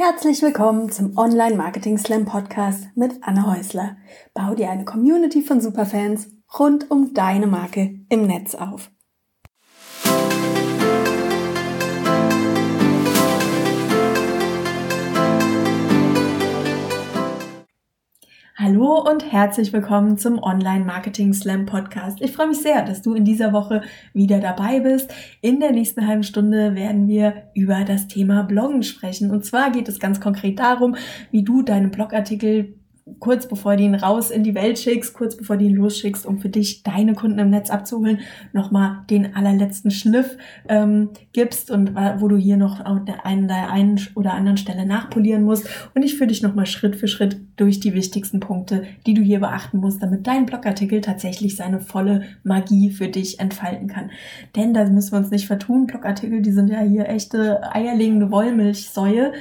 Herzlich willkommen zum Online Marketing Slam Podcast mit Anne Häusler. Bau dir eine Community von Superfans rund um deine Marke im Netz auf. Hallo und herzlich willkommen zum Online Marketing Slam Podcast. Ich freue mich sehr, dass du in dieser Woche wieder dabei bist. In der nächsten halben Stunde werden wir über das Thema Bloggen sprechen. Und zwar geht es ganz konkret darum, wie du deine Blogartikel kurz bevor du ihn raus in die Welt schickst, kurz bevor du ihn losschickst, um für dich deine Kunden im Netz abzuholen, nochmal den allerletzten Schliff ähm, gibst und wo du hier noch an der einen, der einen oder anderen Stelle nachpolieren musst. Und ich führe dich nochmal Schritt für Schritt durch die wichtigsten Punkte, die du hier beachten musst, damit dein Blogartikel tatsächlich seine volle Magie für dich entfalten kann. Denn da müssen wir uns nicht vertun. Blogartikel, die sind ja hier echte eierlegende Wollmilchsäue.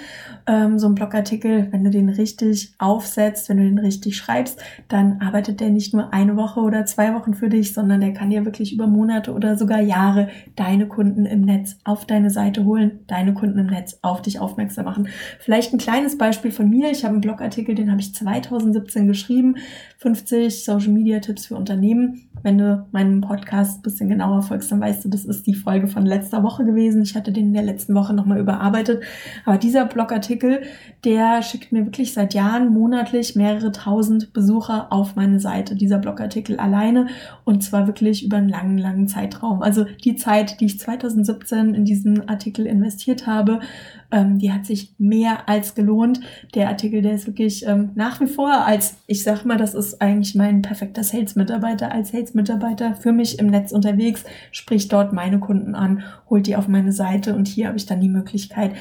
Ähm, so ein Blogartikel, wenn du den richtig aufsetzt, wenn du den richtig schreibst, dann arbeitet der nicht nur eine Woche oder zwei Wochen für dich, sondern der kann dir wirklich über Monate oder sogar Jahre deine Kunden im Netz auf deine Seite holen, deine Kunden im Netz auf dich aufmerksam machen. Vielleicht ein kleines Beispiel von mir. Ich habe einen Blogartikel, den habe ich 2017 geschrieben. 50 Social Media Tipps für Unternehmen. Wenn du meinem Podcast ein bisschen genauer folgst, dann weißt du, das ist die Folge von letzter Woche gewesen. Ich hatte den in der letzten Woche nochmal überarbeitet. Aber dieser Blogartikel, der schickt mir wirklich seit Jahren monatlich mehrere tausend Besucher auf meine Seite. Dieser Blogartikel alleine und zwar wirklich über einen langen, langen Zeitraum. Also die Zeit, die ich 2017 in diesen Artikel investiert habe, ähm, die hat sich mehr als gelohnt. Der Artikel, der ist wirklich ähm, nach wie vor als, ich sag mal, das ist eigentlich mein perfekter Sales-Mitarbeiter, als Sales-Mitarbeiter für mich im Netz unterwegs, spricht dort meine Kunden an, holt die auf meine Seite und hier habe ich dann die Möglichkeit,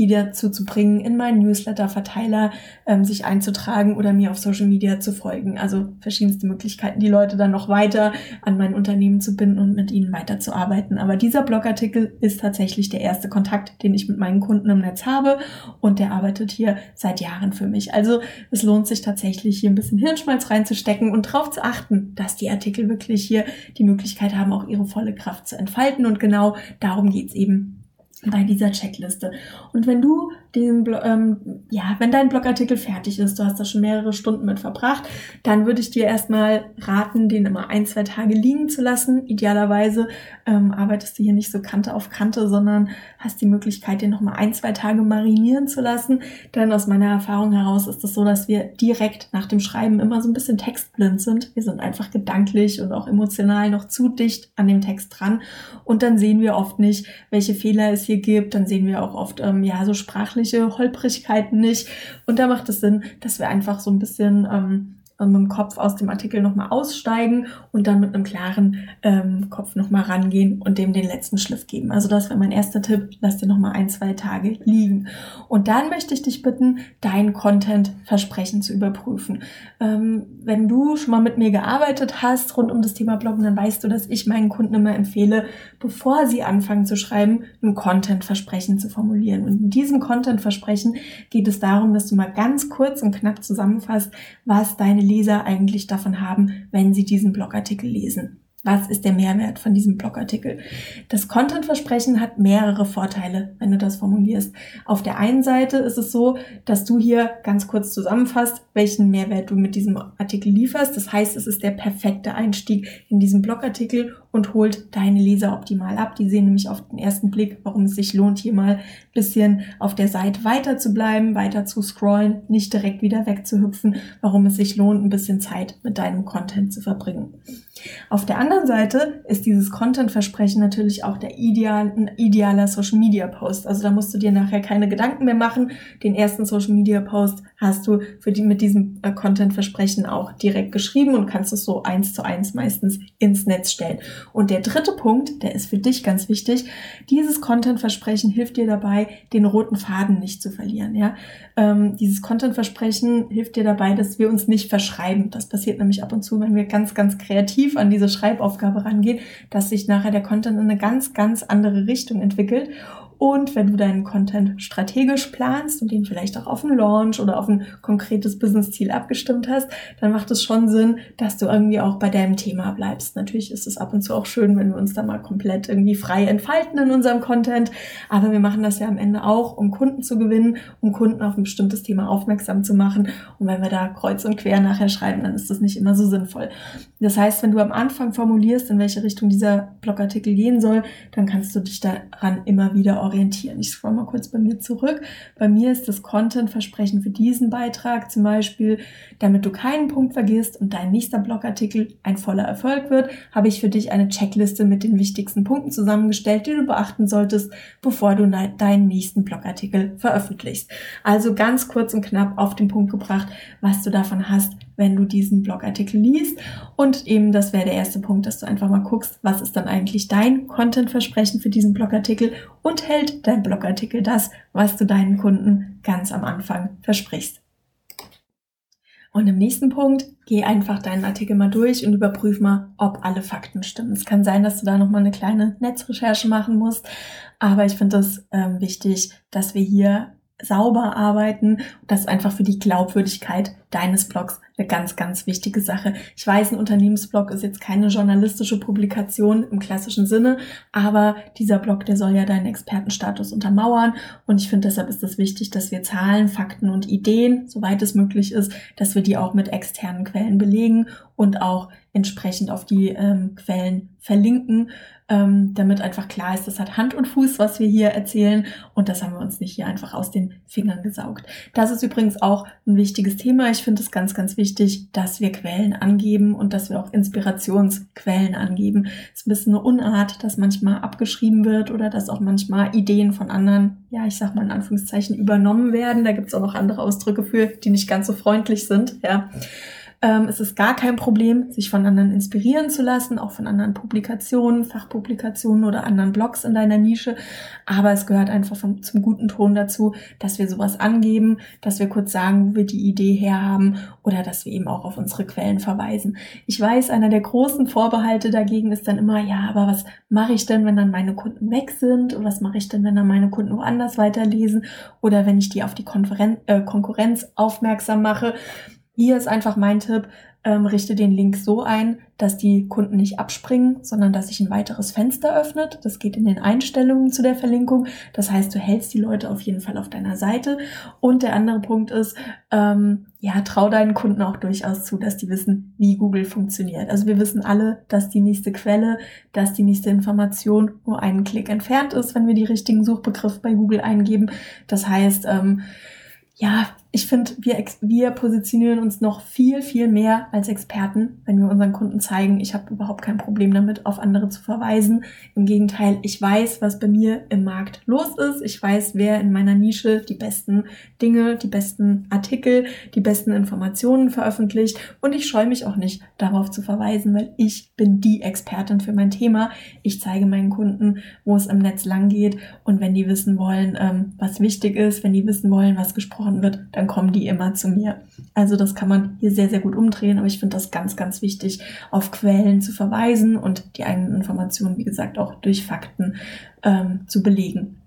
die dazu zu bringen, in meinen Newsletter-Verteiler ähm, sich einzutragen oder mir auf Social Media zu folgen. Also verschiedenste Möglichkeiten, die Leute dann noch weiter an mein Unternehmen zu binden und mit ihnen weiterzuarbeiten. Aber dieser Blogartikel ist tatsächlich der erste Kontakt, den ich mit meinen Kunden im Netz habe und der arbeitet hier seit Jahren für mich. Also es lohnt sich tatsächlich hier ein bisschen Hirnschmalz reinzustecken und darauf zu achten, dass die Artikel wirklich hier die Möglichkeit haben, auch ihre volle Kraft zu entfalten. Und genau darum geht's eben bei dieser Checkliste. Und wenn du diesen, ähm, ja, wenn dein Blogartikel fertig ist, du hast da schon mehrere Stunden mit verbracht, dann würde ich dir erstmal raten, den immer ein, zwei Tage liegen zu lassen. Idealerweise ähm, arbeitest du hier nicht so Kante auf Kante, sondern hast die Möglichkeit, den nochmal ein, zwei Tage marinieren zu lassen. Denn aus meiner Erfahrung heraus ist es so, dass wir direkt nach dem Schreiben immer so ein bisschen textblind sind. Wir sind einfach gedanklich und auch emotional noch zu dicht an dem Text dran. Und dann sehen wir oft nicht, welche Fehler es hier gibt. Dann sehen wir auch oft, ähm, ja, so sprachliche Holprigkeiten nicht. Und da macht es Sinn, dass wir einfach so ein bisschen ähm, mit dem Kopf aus dem Artikel nochmal aussteigen und dann mit einem klaren ähm, Kopf nochmal rangehen und dem den letzten Schliff geben. Also das wäre mein erster Tipp. Lass dir nochmal ein, zwei Tage liegen. Und dann möchte ich dich bitten, dein Content-Versprechen zu überprüfen. Ähm, wenn du schon mal mit mir gearbeitet hast rund um das Thema Bloggen, dann weißt du, dass ich meinen Kunden immer empfehle, bevor sie anfangen zu schreiben, ein Content-Versprechen zu formulieren. Und in diesem Content-Versprechen geht es darum, dass du mal ganz kurz und knapp zusammenfasst, was deine Leser eigentlich davon haben, wenn sie diesen Blogartikel lesen. Was ist der Mehrwert von diesem Blogartikel? Das Content-Versprechen hat mehrere Vorteile, wenn du das formulierst. Auf der einen Seite ist es so, dass du hier ganz kurz zusammenfasst, welchen Mehrwert du mit diesem Artikel lieferst. Das heißt, es ist der perfekte Einstieg in diesen Blogartikel und holt deine Leser optimal ab. Die sehen nämlich auf den ersten Blick, warum es sich lohnt, hier mal ein bisschen auf der Seite weiter zu bleiben, weiter zu scrollen, nicht direkt wieder wegzuhüpfen, warum es sich lohnt, ein bisschen Zeit mit deinem Content zu verbringen. Auf der anderen Seite ist dieses Content-Versprechen natürlich auch der ideal, ein idealer Social-Media-Post. Also da musst du dir nachher keine Gedanken mehr machen. Den ersten Social-Media-Post hast du für die, mit diesem äh, Content-Versprechen auch direkt geschrieben und kannst es so eins zu eins meistens ins Netz stellen. Und der dritte Punkt, der ist für dich ganz wichtig. Dieses Content-Versprechen hilft dir dabei, den roten Faden nicht zu verlieren. Ja? Ähm, dieses Content-Versprechen hilft dir dabei, dass wir uns nicht verschreiben. Das passiert nämlich ab und zu, wenn wir ganz, ganz kreativ an diese Schreibaufgabe rangehen, dass sich nachher der Content in eine ganz, ganz andere Richtung entwickelt Und wenn du deinen Content strategisch planst und den vielleicht auch auf einen Launch oder auf ein konkretes Business-Ziel abgestimmt hast, dann macht es schon Sinn, dass du irgendwie auch bei deinem Thema bleibst. Natürlich ist es ab und zu auch schön, wenn wir uns da mal komplett irgendwie frei entfalten in unserem Content. Aber wir machen das ja am Ende auch, um Kunden zu gewinnen, um Kunden auf ein bestimmtes Thema aufmerksam zu machen. Und wenn wir da kreuz und quer nachher schreiben, dann ist das nicht immer so sinnvoll. Das heißt, wenn du am Anfang formulierst, in welche Richtung dieser Blogartikel gehen soll, dann kannst du dich daran immer wieder orientieren. Ich scroll mal kurz bei mir zurück. Bei mir ist das Content-Versprechen für diesen Beitrag zum Beispiel, damit du keinen Punkt vergisst und dein nächster Blogartikel ein voller Erfolg wird, habe ich für dich eine Checkliste mit den wichtigsten Punkten zusammengestellt, die du beachten solltest, bevor du deinen nächsten Blogartikel veröffentlichst. Also ganz kurz und knapp auf den Punkt gebracht, was du davon hast, wenn du diesen Blogartikel liest. Und eben, das wäre der erste Punkt, dass du einfach mal guckst, was ist dann eigentlich dein Content-Versprechen für diesen Blogartikel und hält dein Blogartikel das, was du deinen Kunden ganz am Anfang versprichst. Und im nächsten Punkt, geh einfach deinen Artikel mal durch und überprüf mal, ob alle Fakten stimmen. Es kann sein, dass du da nochmal eine kleine Netzrecherche machen musst, aber ich finde es ähm, wichtig, dass wir hier sauber arbeiten. Das ist einfach für die Glaubwürdigkeit deines Blogs eine ganz, ganz wichtige Sache. Ich weiß, ein Unternehmensblog ist jetzt keine journalistische Publikation im klassischen Sinne, aber dieser Blog, der soll ja deinen Expertenstatus untermauern. Und ich finde, deshalb ist es wichtig, dass wir Zahlen, Fakten und Ideen, soweit es möglich ist, dass wir die auch mit externen Quellen belegen und auch entsprechend auf die ähm, Quellen verlinken, ähm, damit einfach klar ist, das hat Hand und Fuß, was wir hier erzählen und das haben wir uns nicht hier einfach aus den Fingern gesaugt. Das ist übrigens auch ein wichtiges Thema. Ich finde es ganz, ganz wichtig, dass wir Quellen angeben und dass wir auch Inspirationsquellen angeben. Es ist ein bisschen eine Unart, dass manchmal abgeschrieben wird oder dass auch manchmal Ideen von anderen, ja, ich sag mal in Anführungszeichen, übernommen werden. Da gibt es auch noch andere Ausdrücke für, die nicht ganz so freundlich sind, ja. Ähm, es ist gar kein Problem, sich von anderen inspirieren zu lassen, auch von anderen Publikationen, Fachpublikationen oder anderen Blogs in deiner Nische. Aber es gehört einfach vom, zum guten Ton dazu, dass wir sowas angeben, dass wir kurz sagen, wo wir die Idee herhaben oder dass wir eben auch auf unsere Quellen verweisen. Ich weiß, einer der großen Vorbehalte dagegen ist dann immer, ja, aber was mache ich denn, wenn dann meine Kunden weg sind? Und was mache ich denn, wenn dann meine Kunden woanders weiterlesen? Oder wenn ich die auf die Konferenz, äh, Konkurrenz aufmerksam mache? Hier ist einfach mein Tipp, ähm, richte den Link so ein, dass die Kunden nicht abspringen, sondern dass sich ein weiteres Fenster öffnet. Das geht in den Einstellungen zu der Verlinkung. Das heißt, du hältst die Leute auf jeden Fall auf deiner Seite. Und der andere Punkt ist, ähm, ja, trau deinen Kunden auch durchaus zu, dass die wissen, wie Google funktioniert. Also wir wissen alle, dass die nächste Quelle, dass die nächste Information nur einen Klick entfernt ist, wenn wir die richtigen Suchbegriffe bei Google eingeben. Das heißt, ähm, ja, ich finde, wir, wir positionieren uns noch viel, viel mehr als Experten, wenn wir unseren Kunden zeigen, ich habe überhaupt kein Problem damit, auf andere zu verweisen. Im Gegenteil, ich weiß, was bei mir im Markt los ist. Ich weiß, wer in meiner Nische die besten Dinge, die besten Artikel, die besten Informationen veröffentlicht. Und ich scheue mich auch nicht, darauf zu verweisen, weil ich bin die Expertin für mein Thema. Ich zeige meinen Kunden, wo es im Netz lang geht. Und wenn die wissen wollen, ähm, was wichtig ist, wenn die wissen wollen, was gesprochen wird, dann kommen die immer zu mir. Also das kann man hier sehr, sehr gut umdrehen, aber ich finde das ganz, ganz wichtig, auf Quellen zu verweisen und die eigenen Informationen, wie gesagt, auch durch Fakten ähm, zu belegen.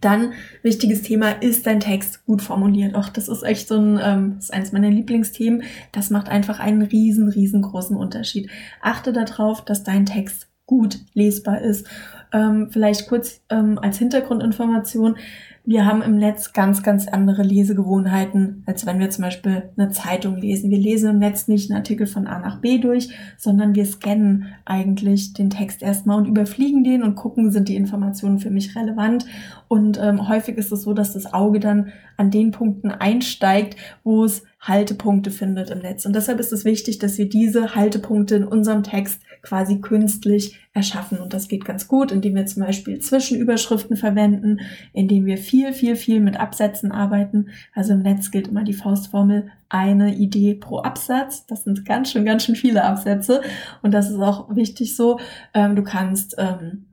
Dann wichtiges Thema ist dein Text gut formuliert. Auch das ist echt so ein, ähm, ist eines meiner Lieblingsthemen. Das macht einfach einen riesen, riesengroßen Unterschied. Achte darauf, dass dein Text gut lesbar ist. Ähm, vielleicht kurz ähm, als Hintergrundinformation wir haben im Netz ganz, ganz andere Lesegewohnheiten, als wenn wir zum Beispiel eine Zeitung lesen. Wir lesen im Netz nicht einen Artikel von A nach B durch, sondern wir scannen eigentlich den Text erstmal und überfliegen den und gucken, sind die Informationen für mich relevant. Und ähm, häufig ist es so, dass das Auge dann an den Punkten einsteigt, wo es Haltepunkte findet im Netz. Und deshalb ist es wichtig, dass wir diese Haltepunkte in unserem Text quasi künstlich erschaffen. Und das geht ganz gut, indem wir zum Beispiel Zwischenüberschriften verwenden, indem wir viel, viel, viel mit Absätzen arbeiten. Also im Netz gilt immer die Faustformel eine Idee pro Absatz. Das sind ganz schön, ganz schön viele Absätze. Und das ist auch wichtig so. Ähm, du kannst ähm,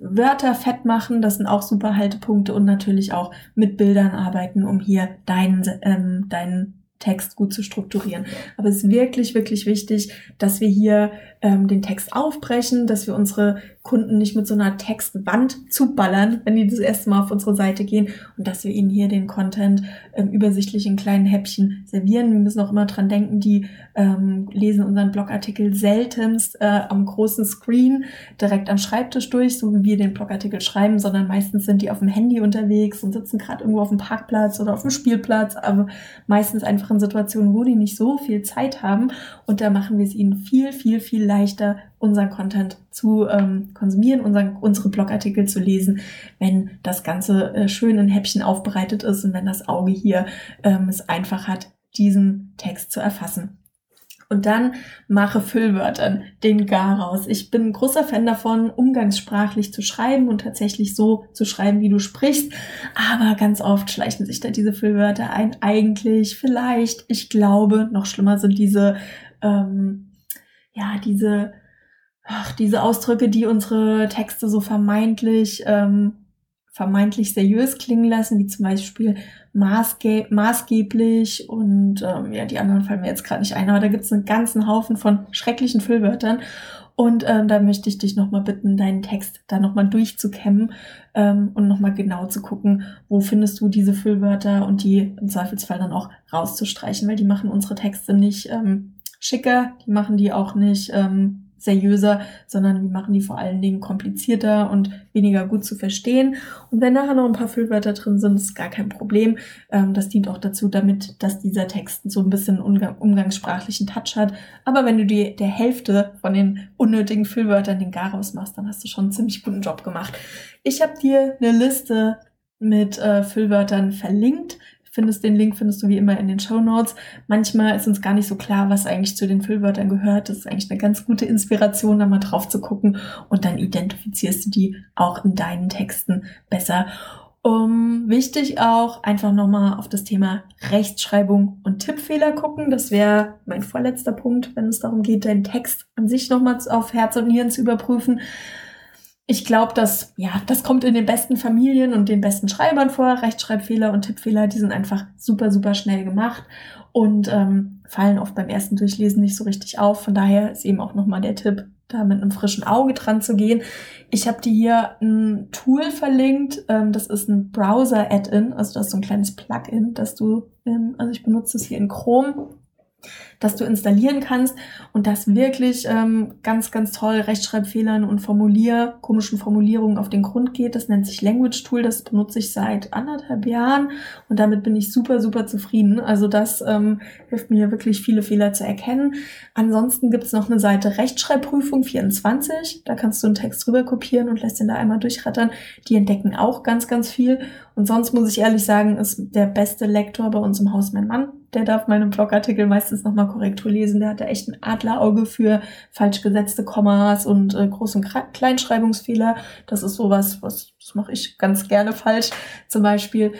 Wörter fett machen, das sind auch super Haltepunkte und natürlich auch mit Bildern arbeiten, um hier deinen, ähm, deinen Text gut zu strukturieren. Aber es ist wirklich, wirklich wichtig, dass wir hier ähm, den Text aufbrechen, dass wir unsere Kunden nicht mit so einer Textwand zuballern, wenn die das erste Mal auf unsere Seite gehen und dass wir ihnen hier den Content ähm, übersichtlich in kleinen Häppchen servieren. Wir müssen auch immer dran denken, die ähm, lesen unseren Blogartikel seltenst äh, am großen Screen direkt am Schreibtisch durch, so wie wir den Blogartikel schreiben, sondern meistens sind die auf dem Handy unterwegs und sitzen gerade irgendwo auf dem Parkplatz oder auf dem Spielplatz, aber meistens einfach in Situationen, wo die nicht so viel Zeit haben und da machen wir es ihnen viel, viel, viel leichter, unseren Content zu ähm, konsumieren, unseren, unsere Blogartikel zu lesen, wenn das Ganze äh, schön in Häppchen aufbereitet ist und wenn das Auge hier ähm, es einfach hat, diesen Text zu erfassen. Und dann mache Füllwörtern den Garaus. Ich bin ein großer Fan davon, umgangssprachlich zu schreiben und tatsächlich so zu schreiben, wie du sprichst. Aber ganz oft schleichen sich da diese Füllwörter ein. Eigentlich, vielleicht, ich glaube, noch schlimmer sind diese, ähm, ja, diese ach, diese Ausdrücke, die unsere Texte so vermeintlich, ähm, vermeintlich seriös klingen lassen, wie zum Beispiel maßge maßgeblich und ähm, ja, die anderen fallen mir jetzt gerade nicht ein, aber da gibt es einen ganzen Haufen von schrecklichen Füllwörtern. Und ähm, da möchte ich dich nochmal bitten, deinen Text da nochmal durchzukämmen ähm, und nochmal genau zu gucken, wo findest du diese Füllwörter und die im Zweifelsfall dann auch rauszustreichen, weil die machen unsere Texte nicht ähm, schicker, die machen die auch nicht ähm, seriöser, sondern wir machen die vor allen Dingen komplizierter und weniger gut zu verstehen. Und wenn nachher noch ein paar Füllwörter drin sind, ist gar kein Problem. Ähm, das dient auch dazu, damit, dass dieser Text so ein bisschen umgang umgangssprachlichen Touch hat. Aber wenn du die der Hälfte von den unnötigen Füllwörtern den Garaus machst, dann hast du schon einen ziemlich guten Job gemacht. Ich habe dir eine Liste mit äh, Füllwörtern verlinkt findest den Link, findest du wie immer in den Show Notes. Manchmal ist uns gar nicht so klar, was eigentlich zu den Füllwörtern gehört. Das ist eigentlich eine ganz gute Inspiration, da mal drauf zu gucken und dann identifizierst du die auch in deinen Texten besser. Um, wichtig auch einfach nochmal auf das Thema Rechtschreibung und Tippfehler gucken. Das wäre mein vorletzter Punkt, wenn es darum geht, deinen Text an sich nochmal auf Herz und Nieren zu überprüfen ich glaube, dass, ja, das kommt in den besten Familien und den besten Schreibern vor. Rechtschreibfehler und Tippfehler, die sind einfach super, super schnell gemacht und ähm, fallen oft beim ersten Durchlesen nicht so richtig auf. Von daher ist eben auch nochmal der Tipp, da mit einem frischen Auge dran zu gehen. Ich habe dir hier ein Tool verlinkt. Ähm, das ist ein Browser-Add-in, also das ist so ein kleines Plugin, das du, ähm, also ich benutze es hier in Chrome das du installieren kannst und das wirklich ähm, ganz, ganz toll Rechtschreibfehlern und Formulier, komischen Formulierungen auf den Grund geht. Das nennt sich Language Tool, das benutze ich seit anderthalb Jahren und damit bin ich super, super zufrieden. Also das ähm, hilft mir wirklich viele Fehler zu erkennen. Ansonsten gibt es noch eine Seite Rechtschreibprüfung 24, da kannst du einen Text rüber kopieren und lässt den da einmal durchrattern. Die entdecken auch ganz, ganz viel. Und sonst muss ich ehrlich sagen, ist der beste Lektor bei uns im Haus mein Mann der darf meine Blogartikel meistens nochmal Korrektur lesen. Der hat da echt ein Adlerauge für falsch gesetzte Kommas und äh, Groß- und Kleinschreibungsfehler. Das ist sowas, was das mache ich ganz gerne falsch. Zum Beispiel,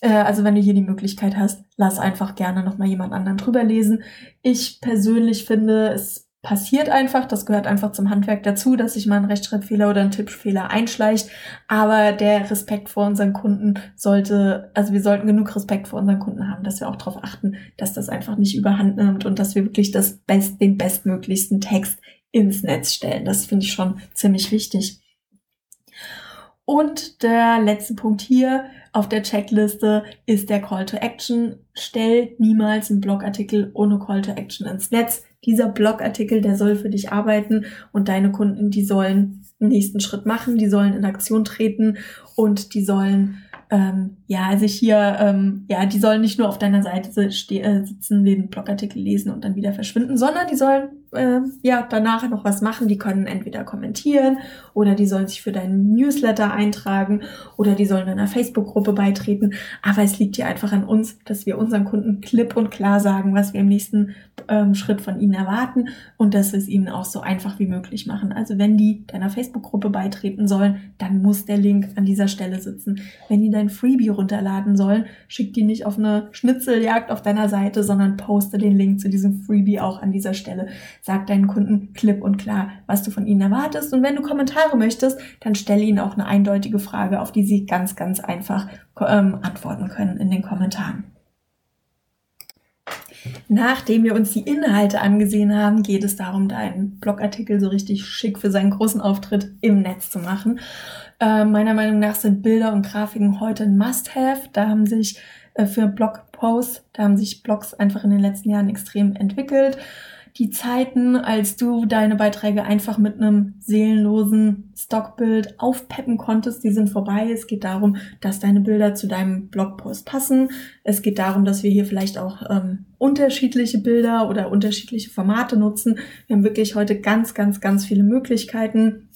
äh, also wenn du hier die Möglichkeit hast, lass einfach gerne nochmal jemand anderen drüber lesen. Ich persönlich finde, es passiert einfach. Das gehört einfach zum Handwerk dazu, dass sich mal ein Rechtschreibfehler oder ein Tippfehler einschleicht. Aber der Respekt vor unseren Kunden sollte, also wir sollten genug Respekt vor unseren Kunden haben, dass wir auch darauf achten, dass das einfach nicht überhand nimmt und dass wir wirklich das best, den bestmöglichsten Text ins Netz stellen. Das finde ich schon ziemlich wichtig. Und der letzte Punkt hier auf der Checkliste ist der Call to Action. Stell niemals einen Blogartikel ohne Call to Action ins Netz dieser Blogartikel, der soll für dich arbeiten und deine Kunden, die sollen den nächsten Schritt machen, die sollen in Aktion treten und die sollen ähm, ja sich hier, ähm, ja, die sollen nicht nur auf deiner Seite äh, sitzen, den Blogartikel lesen und dann wieder verschwinden, sondern die sollen äh, ja danach noch was machen. Die können entweder kommentieren oder die sollen sich für deinen Newsletter eintragen oder die sollen einer Facebook-Gruppe beitreten. Aber es liegt hier einfach an uns, dass wir unseren Kunden klipp und klar sagen, was wir im nächsten ähm, Schritt von ihnen erwarten und dass wir es ihnen auch so einfach wie möglich machen. Also wenn die deiner Facebook-Gruppe beitreten sollen, dann muss der Link an dieser Stelle sitzen. Wenn die dein Freebie runterladen sollen, schick die nicht auf eine Schnitzeljagd auf deiner Seite, sondern poste den Link zu diesem Freebie auch an dieser Stelle. Sag deinen Kunden klipp und klar, was du von ihnen erwartest. Und wenn du Kommentare möchtest, dann stelle ihnen auch eine eindeutige Frage, auf die sie ganz, ganz einfach ähm, antworten können in den Kommentaren. Nachdem wir uns die Inhalte angesehen haben, geht es darum, deinen Blogartikel so richtig schick für seinen großen Auftritt im Netz zu machen. Äh, meiner Meinung nach sind Bilder und Grafiken heute ein Must-Have. Da haben sich äh, für Blogposts, da haben sich Blogs einfach in den letzten Jahren extrem entwickelt die Zeiten, als du deine Beiträge einfach mit einem seelenlosen Stockbild aufpeppen konntest, die sind vorbei. Es geht darum, dass deine Bilder zu deinem Blogpost passen. Es geht darum, dass wir hier vielleicht auch ähm, unterschiedliche Bilder oder unterschiedliche Formate nutzen. Wir haben wirklich heute ganz, ganz, ganz viele Möglichkeiten.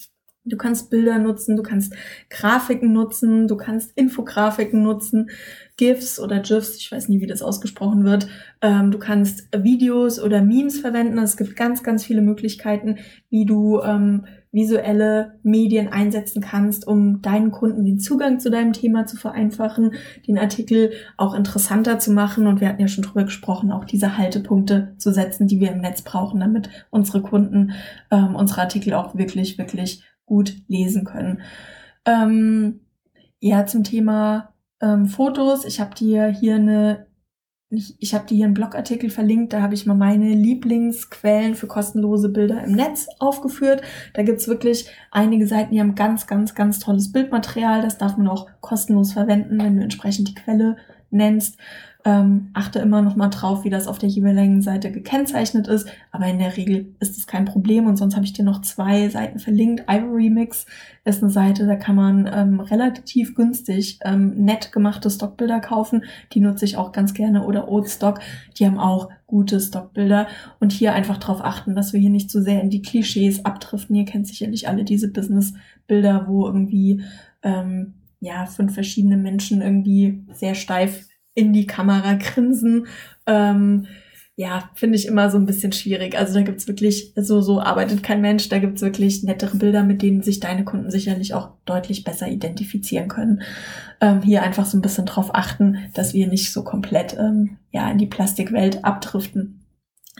Du kannst Bilder nutzen, du kannst Grafiken nutzen, du kannst Infografiken nutzen, GIFs oder GIFs, ich weiß nie, wie das ausgesprochen wird. Ähm, du kannst Videos oder Memes verwenden. Es gibt ganz, ganz viele Möglichkeiten, wie du ähm, visuelle Medien einsetzen kannst, um deinen Kunden den Zugang zu deinem Thema zu vereinfachen, den Artikel auch interessanter zu machen. Und wir hatten ja schon drüber gesprochen, auch diese Haltepunkte zu setzen, die wir im Netz brauchen, damit unsere Kunden ähm, unsere Artikel auch wirklich, wirklich gut lesen können. Ähm, ja, zum Thema ähm, Fotos. Ich habe dir hier eine, ich, ich habe dir hier einen Blogartikel verlinkt. Da habe ich mal meine Lieblingsquellen für kostenlose Bilder im Netz aufgeführt. Da gibt's wirklich einige Seiten, die haben ganz, ganz, ganz tolles Bildmaterial. Das darf man auch kostenlos verwenden, wenn du entsprechend die Quelle nennst. Ähm, achte immer noch mal drauf, wie das auf der jeweiligen Seite gekennzeichnet ist. Aber in der Regel ist es kein Problem. Und sonst habe ich dir noch zwei Seiten verlinkt. Ivory Mix ist eine Seite, da kann man ähm, relativ günstig ähm, nett gemachte Stockbilder kaufen. Die nutze ich auch ganz gerne. Oder Oatstock, die haben auch gute Stockbilder. Und hier einfach darauf achten, dass wir hier nicht zu so sehr in die Klischees abdriften. Ihr kennt sicherlich alle diese Business-Bilder, wo irgendwie ähm, ja, fünf verschiedene Menschen irgendwie sehr steif in die Kamera grinsen. Ähm, ja, finde ich immer so ein bisschen schwierig. Also da gibt's wirklich, so, so arbeitet kein Mensch, da gibt's wirklich nettere Bilder, mit denen sich deine Kunden sicherlich auch deutlich besser identifizieren können. Ähm, hier einfach so ein bisschen drauf achten, dass wir nicht so komplett ähm, ja, in die Plastikwelt abdriften.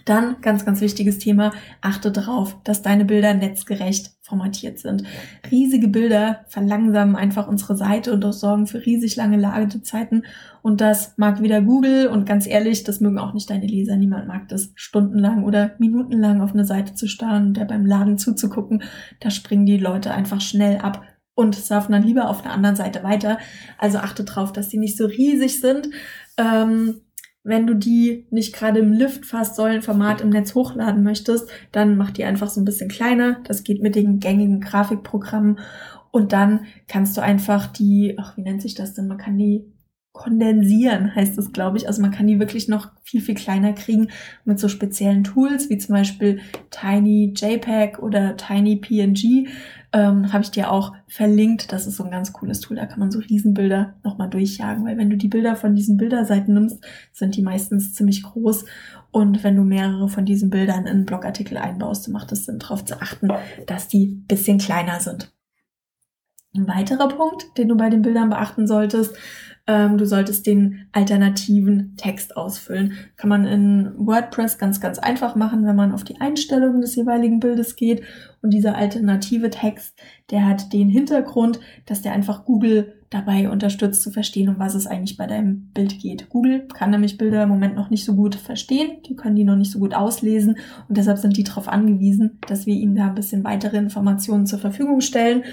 Dann, ganz, ganz wichtiges Thema, achte darauf, dass deine Bilder netzgerecht formatiert sind. Riesige Bilder verlangsamen einfach unsere Seite und sorgen für riesig lange Ladezeiten. Und das mag wieder Google und ganz ehrlich, das mögen auch nicht deine Leser. Niemand mag das stundenlang oder minutenlang auf eine Seite zu starren und der beim Laden zuzugucken. Da springen die Leute einfach schnell ab und surfen dann lieber auf der anderen Seite weiter. Also achte darauf, dass die nicht so riesig sind. Ähm, wenn du die nicht gerade im Lift fast Säulenformat im Netz hochladen möchtest, dann mach die einfach so ein bisschen kleiner. Das geht mit den gängigen Grafikprogrammen. Und dann kannst du einfach die, ach, wie nennt sich das denn? Man kann die kondensieren, heißt es, glaube ich. Also man kann die wirklich noch viel, viel kleiner kriegen mit so speziellen Tools, wie zum Beispiel Tiny JPEG oder Tiny PNG ähm, habe ich dir auch verlinkt. Das ist so ein ganz cooles Tool. Da kann man so Riesenbilder nochmal durchjagen, weil wenn du die Bilder von diesen Bilderseiten nimmst, sind die meistens ziemlich groß. Und wenn du mehrere von diesen Bildern in einen Blogartikel einbaust, dann macht es Sinn, darauf zu achten, dass die bisschen kleiner sind. Ein weiterer Punkt, den du bei den Bildern beachten solltest, ähm, du solltest den alternativen Text ausfüllen. Kann man in WordPress ganz, ganz einfach machen, wenn man auf die Einstellungen des jeweiligen Bildes geht. Und dieser alternative Text, der hat den Hintergrund, dass der einfach Google dabei unterstützt zu verstehen, um was es eigentlich bei deinem Bild geht. Google kann nämlich Bilder im Moment noch nicht so gut verstehen, die können die noch nicht so gut auslesen und deshalb sind die darauf angewiesen, dass wir ihnen da ein bisschen weitere Informationen zur Verfügung stellen.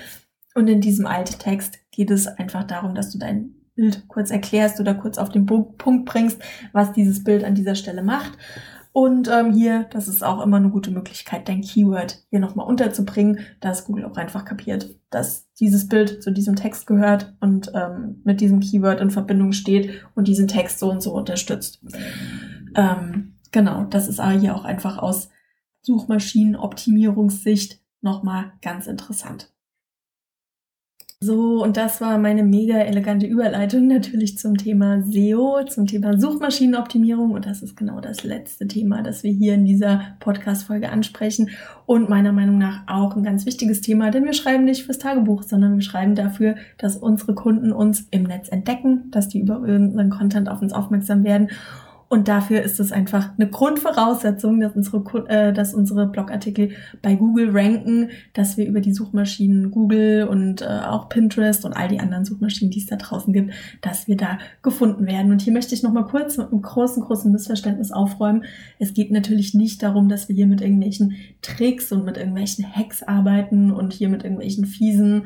Und in diesem Alttext geht es einfach darum, dass du dein Bild kurz erklärst oder kurz auf den Punkt bringst, was dieses Bild an dieser Stelle macht. Und ähm, hier, das ist auch immer eine gute Möglichkeit, dein Keyword hier nochmal unterzubringen, dass Google auch einfach kapiert, dass dieses Bild zu diesem Text gehört und ähm, mit diesem Keyword in Verbindung steht und diesen Text so und so unterstützt. Ähm, genau, das ist hier auch einfach aus Suchmaschinenoptimierungssicht nochmal ganz interessant. So, und das war meine mega elegante Überleitung natürlich zum Thema SEO, zum Thema Suchmaschinenoptimierung. Und das ist genau das letzte Thema, das wir hier in dieser Podcast-Folge ansprechen. Und meiner Meinung nach auch ein ganz wichtiges Thema, denn wir schreiben nicht fürs Tagebuch, sondern wir schreiben dafür, dass unsere Kunden uns im Netz entdecken, dass die über unseren Content auf uns aufmerksam werden Und dafür ist es einfach eine Grundvoraussetzung, dass unsere, äh, dass unsere Blogartikel bei Google ranken, dass wir über die Suchmaschinen Google und äh, auch Pinterest und all die anderen Suchmaschinen, die es da draußen gibt, dass wir da gefunden werden. Und hier möchte ich nochmal kurz mit einem großen, großen Missverständnis aufräumen. Es geht natürlich nicht darum, dass wir hier mit irgendwelchen Tricks und mit irgendwelchen Hacks arbeiten und hier mit irgendwelchen fiesen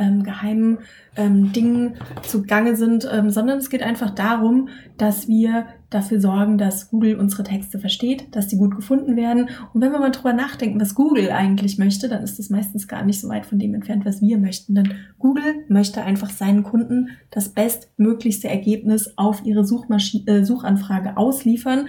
ähm, geheimen ähm, Dingen zugange sind, ähm, sondern es geht einfach darum, dass wir dafür sorgen, dass Google unsere Texte versteht, dass die gut gefunden werden. Und wenn wir mal drüber nachdenken, was Google eigentlich möchte, dann ist das meistens gar nicht so weit von dem entfernt, was wir möchten. Denn Google möchte einfach seinen Kunden das bestmöglichste Ergebnis auf ihre Suchmaschine, äh, Suchanfrage ausliefern.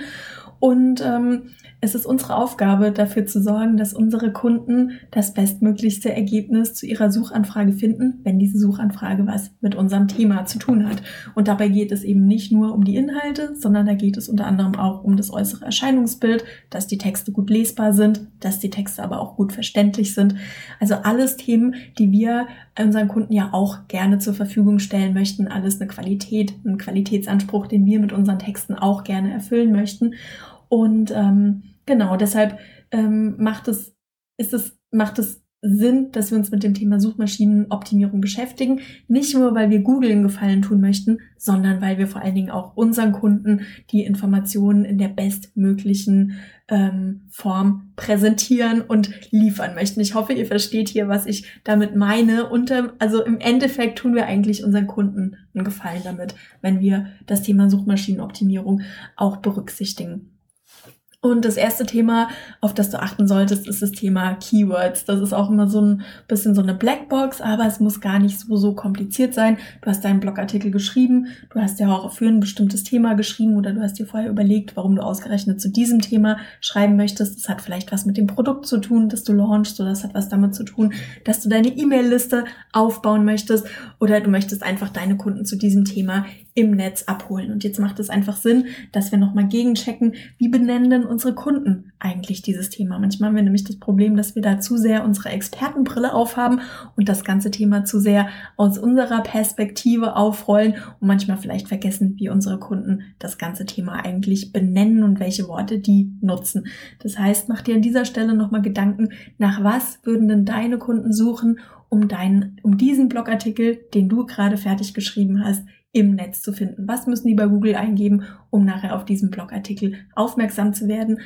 Und ähm, es ist unsere Aufgabe, dafür zu sorgen, dass unsere Kunden das bestmöglichste Ergebnis zu ihrer Suchanfrage finden, wenn diese Suchanfrage was mit unserem Thema zu tun hat. Und dabei geht es eben nicht nur um die Inhalte, sondern da geht es unter anderem auch um das äußere Erscheinungsbild, dass die Texte gut lesbar sind, dass die Texte aber auch gut verständlich sind. Also alles Themen, die wir unseren Kunden ja auch gerne zur Verfügung stellen möchten. Alles eine Qualität, ein Qualitätsanspruch, den wir mit unseren Texten auch gerne erfüllen möchten. Und ähm, genau, deshalb ähm, macht es, ist es, macht es Sinn, dass wir uns mit dem Thema Suchmaschinenoptimierung beschäftigen. Nicht nur, weil wir Google einen Gefallen tun möchten, sondern weil wir vor allen Dingen auch unseren Kunden die Informationen in der bestmöglichen ähm, Form präsentieren und liefern möchten. Ich hoffe, ihr versteht hier, was ich damit meine. Und ähm, also im Endeffekt tun wir eigentlich unseren Kunden einen Gefallen damit, wenn wir das Thema Suchmaschinenoptimierung auch berücksichtigen. Und das erste Thema, auf das du achten solltest, ist das Thema Keywords. Das ist auch immer so ein bisschen so eine Blackbox, aber es muss gar nicht so, so kompliziert sein. Du hast deinen Blogartikel geschrieben, du hast ja auch für ein bestimmtes Thema geschrieben oder du hast dir vorher überlegt, warum du ausgerechnet zu diesem Thema schreiben möchtest. Das hat vielleicht was mit dem Produkt zu tun, das du launchst oder das hat was damit zu tun, dass du deine E-Mail-Liste aufbauen möchtest oder du möchtest einfach deine Kunden zu diesem Thema im Netz abholen. Und jetzt macht es einfach Sinn, dass wir nochmal gegenchecken, wie benennen denn unsere Kunden eigentlich dieses Thema. Manchmal haben wir nämlich das Problem, dass wir da zu sehr unsere Expertenbrille aufhaben und das ganze Thema zu sehr aus unserer Perspektive aufrollen und manchmal vielleicht vergessen, wie unsere Kunden das ganze Thema eigentlich benennen und welche Worte die nutzen. Das heißt, mach dir an dieser Stelle nochmal Gedanken, nach was würden denn deine Kunden suchen, um deinen, um diesen Blogartikel, den du gerade fertig geschrieben hast, im Netz zu finden. Was müssen die bei Google eingeben, um nachher auf diesen Blogartikel aufmerksam zu werden?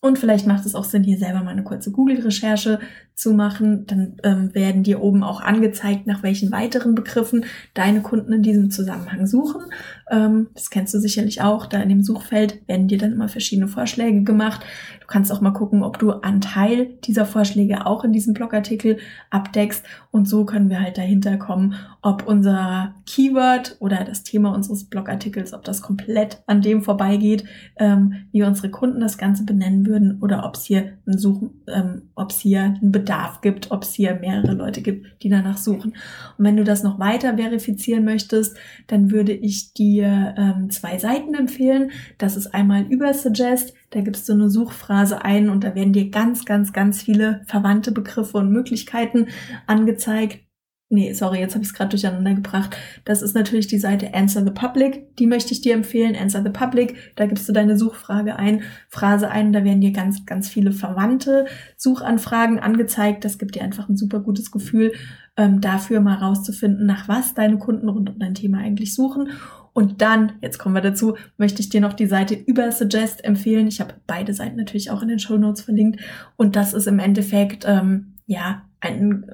Und vielleicht macht es auch Sinn, hier selber mal eine kurze Google-Recherche zu machen. Dann ähm, werden dir oben auch angezeigt, nach welchen weiteren Begriffen deine Kunden in diesem Zusammenhang suchen. Ähm, das kennst du sicherlich auch. Da in dem Suchfeld werden dir dann immer verschiedene Vorschläge gemacht. Du kannst auch mal gucken, ob du einen Teil dieser Vorschläge auch in diesem Blogartikel abdeckst. Und so können wir halt dahinter kommen, ob unser Keyword oder das Thema unseres Blogartikels, ob das komplett an dem vorbeigeht, ähm, wie unsere Kunden das Ganze benennen würden oder ob es hier ein Suchen, ähm, ob es hier einen Bedarf gibt, ob es hier mehrere Leute gibt, die danach suchen. Und wenn du das noch weiter verifizieren möchtest, dann würde ich dir ähm, zwei Seiten empfehlen. Das ist einmal über Suggest. Da gibst du eine Suchphrase ein und da werden dir ganz, ganz, ganz viele verwandte Begriffe und Möglichkeiten angezeigt. Nee, sorry, jetzt habe ich es gerade durcheinander gebracht. Das ist natürlich die Seite Answer the Public. Die möchte ich dir empfehlen. Answer the Public. Da gibst du deine Suchfrage ein, Phrase ein. Da werden dir ganz, ganz viele verwandte Suchanfragen angezeigt. Das gibt dir einfach ein super gutes Gefühl, ähm, dafür mal rauszufinden, nach was deine Kunden rund um dein Thema eigentlich suchen. Und dann, jetzt kommen wir dazu, möchte ich dir noch die Seite über Suggest empfehlen. Ich habe beide Seiten natürlich auch in den Show Notes verlinkt. Und das ist im Endeffekt, ähm, ja, ein,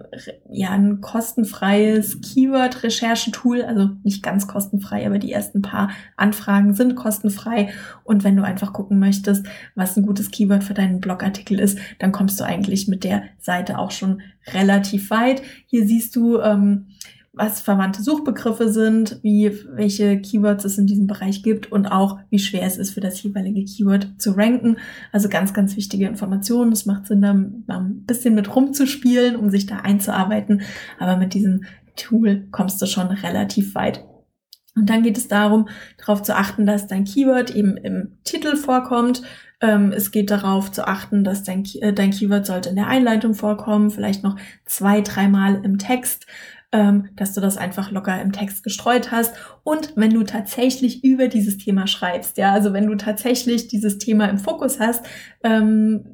ja, ein kostenfreies Keyword-Recherchetool, also nicht ganz kostenfrei, aber die ersten paar Anfragen sind kostenfrei. Und wenn du einfach gucken möchtest, was ein gutes Keyword für deinen Blogartikel ist, dann kommst du eigentlich mit der Seite auch schon relativ weit. Hier siehst du, ähm, was verwandte Suchbegriffe sind, wie, welche Keywords es in diesem Bereich gibt und auch, wie schwer es ist für das jeweilige Keyword zu ranken. Also ganz, ganz wichtige Informationen. Es macht Sinn, da ein bisschen mit rumzuspielen, um sich da einzuarbeiten. Aber mit diesem Tool kommst du schon relativ weit. Und dann geht es darum, darauf zu achten, dass dein Keyword eben im Titel vorkommt. Ähm, es geht darauf zu achten, dass dein, äh, dein Keyword sollte in der Einleitung vorkommen, vielleicht noch zwei, dreimal im Text ähm, dass du das einfach locker im Text gestreut hast. Und wenn du tatsächlich über dieses Thema schreibst, ja, also wenn du tatsächlich dieses Thema im Fokus hast, ähm,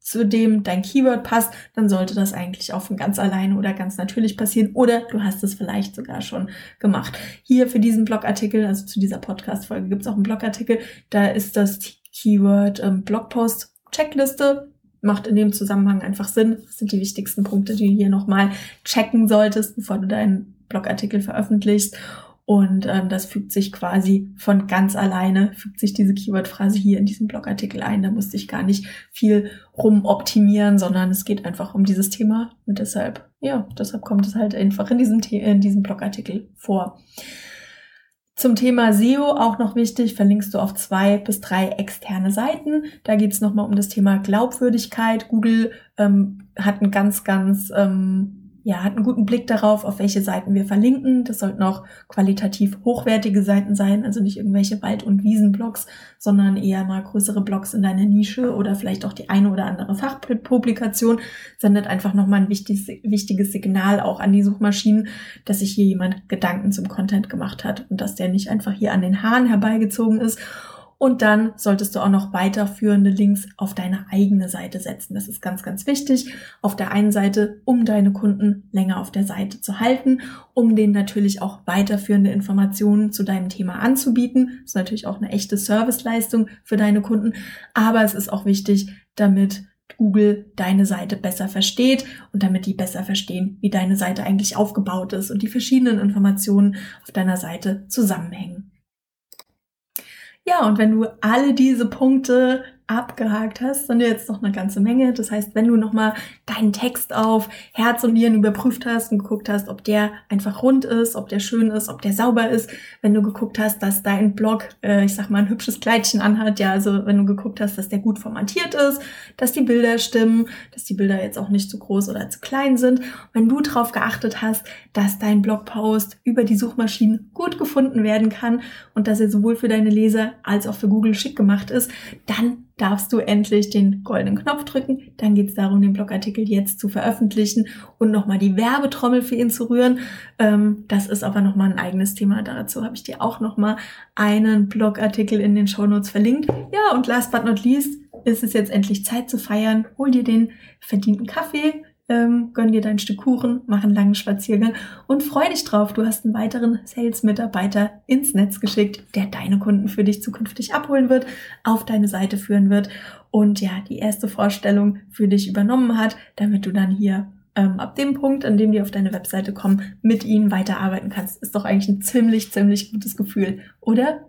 zu dem dein Keyword passt, dann sollte das eigentlich auch von ganz alleine oder ganz natürlich passieren oder du hast es vielleicht sogar schon gemacht. Hier für diesen Blogartikel, also zu dieser Podcast-Folge gibt es auch einen Blogartikel, da ist das Keyword ähm, Blogpost Checkliste. Macht in dem Zusammenhang einfach Sinn. Das sind die wichtigsten Punkte, die du hier nochmal checken solltest, bevor du deinen Blogartikel veröffentlichst. Und ähm, das fügt sich quasi von ganz alleine, fügt sich diese Keyword-Phrase hier in diesem Blogartikel ein. Da musste ich gar nicht viel rumoptimieren, sondern es geht einfach um dieses Thema. Und deshalb, ja, deshalb kommt es halt einfach in diesem, in diesem Blogartikel vor. Zum Thema SEO auch noch wichtig, verlinkst du auf zwei bis drei externe Seiten. Da geht es nochmal um das Thema Glaubwürdigkeit. Google ähm, hat ein ganz, ganz ähm, ja, hat einen guten Blick darauf, auf welche Seiten wir verlinken. Das sollten auch qualitativ hochwertige Seiten sein, also nicht irgendwelche Wald- und Wiesenblogs, sondern eher mal größere Blogs in deiner Nische oder vielleicht auch die eine oder andere Fachpublikation. Sendet einfach nochmal ein wichtiges, wichtiges Signal auch an die Suchmaschinen, dass sich hier jemand Gedanken zum Content gemacht hat und dass der nicht einfach hier an den Haaren herbeigezogen ist und dann solltest du auch noch weiterführende Links auf deine eigene Seite setzen. Das ist ganz, ganz wichtig. Auf der einen Seite, um deine Kunden länger auf der Seite zu halten, um denen natürlich auch weiterführende Informationen zu deinem Thema anzubieten. Das ist natürlich auch eine echte Serviceleistung für deine Kunden. Aber es ist auch wichtig, damit Google deine Seite besser versteht und damit die besser verstehen, wie deine Seite eigentlich aufgebaut ist und die verschiedenen Informationen auf deiner Seite zusammenhängen. Ja, und wenn du alle diese Punkte abgehakt hast, sind jetzt noch eine ganze Menge. Das heißt, wenn du nochmal deinen Text auf Herz und Nieren überprüft hast und geguckt hast, ob der einfach rund ist, ob der schön ist, ob der sauber ist, wenn du geguckt hast, dass dein Blog, äh, ich sag mal, ein hübsches Kleidchen anhat, ja, also wenn du geguckt hast, dass der gut formatiert ist, dass die Bilder stimmen, dass die Bilder jetzt auch nicht zu groß oder zu klein sind, wenn du darauf geachtet hast, dass dein Blogpost über die Suchmaschinen gut gefunden werden kann und dass er sowohl für deine Leser als auch für Google schick gemacht ist, dann darfst du endlich den goldenen Knopf drücken. Dann geht es darum, den Blogartikel jetzt zu veröffentlichen und nochmal die Werbetrommel für ihn zu rühren. Ähm, das ist aber nochmal ein eigenes Thema. Dazu habe ich dir auch nochmal einen Blogartikel in den Shownotes verlinkt. Ja, und last but not least ist es jetzt endlich Zeit zu feiern. Hol dir den verdienten Kaffee, ähm, gönn dir dein Stück Kuchen, mach einen langen Spaziergang und freu dich drauf. Du hast einen weiteren Sales-Mitarbeiter ins Netz geschickt, der deine Kunden für dich zukünftig abholen wird, auf deine Seite führen wird und ja, die erste Vorstellung für dich übernommen hat, damit du dann hier ähm, ab dem Punkt, an dem die auf deine Webseite kommen, mit ihnen weiterarbeiten kannst. Ist doch eigentlich ein ziemlich, ziemlich gutes Gefühl, oder?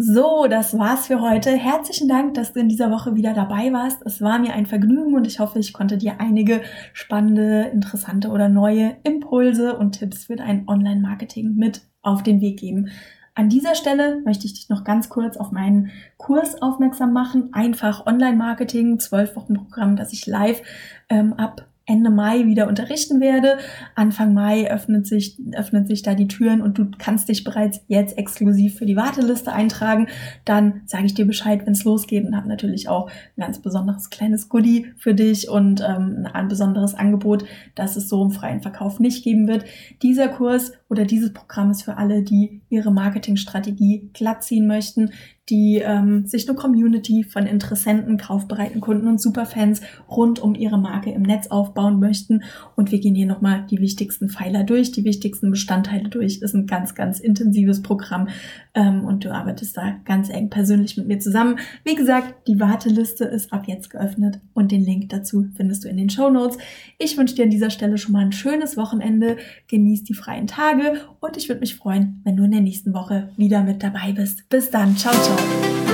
So, das war's für heute. Herzlichen Dank, dass du in dieser Woche wieder dabei warst. Es war mir ein Vergnügen und ich hoffe, ich konnte dir einige spannende, interessante oder neue Impulse und Tipps für dein Online-Marketing mit auf den Weg geben. An dieser Stelle möchte ich dich noch ganz kurz auf meinen Kurs aufmerksam machen. Einfach Online-Marketing, 12 Wochen Programm, das ich live ähm, ab Ende Mai wieder unterrichten werde. Anfang Mai öffnet sich, öffnen sich da die Türen und du kannst dich bereits jetzt exklusiv für die Warteliste eintragen. Dann sage ich dir Bescheid, wenn es losgeht und habe natürlich auch ein ganz besonderes kleines Goodie für dich und ähm, ein besonderes Angebot, das es so im freien Verkauf nicht geben wird. Dieser Kurs oder dieses Programm ist für alle, die ihre Marketingstrategie glatt ziehen möchten, die ähm, sich eine Community von Interessenten, kaufbereiten Kunden und Superfans rund um ihre Marke im Netz aufbauen möchten. Und wir gehen hier nochmal die wichtigsten Pfeiler durch, die wichtigsten Bestandteile durch. Ist ein ganz, ganz intensives Programm ähm, und du arbeitest da ganz eng persönlich mit mir zusammen. Wie gesagt, die Warteliste ist ab jetzt geöffnet und den Link dazu findest du in den Show Notes. Ich wünsche dir an dieser Stelle schon mal ein schönes Wochenende. Genieß die freien Tage und ich würde mich freuen, wenn du in der nächsten Woche wieder mit dabei bist. Bis dann. Ciao, ciao.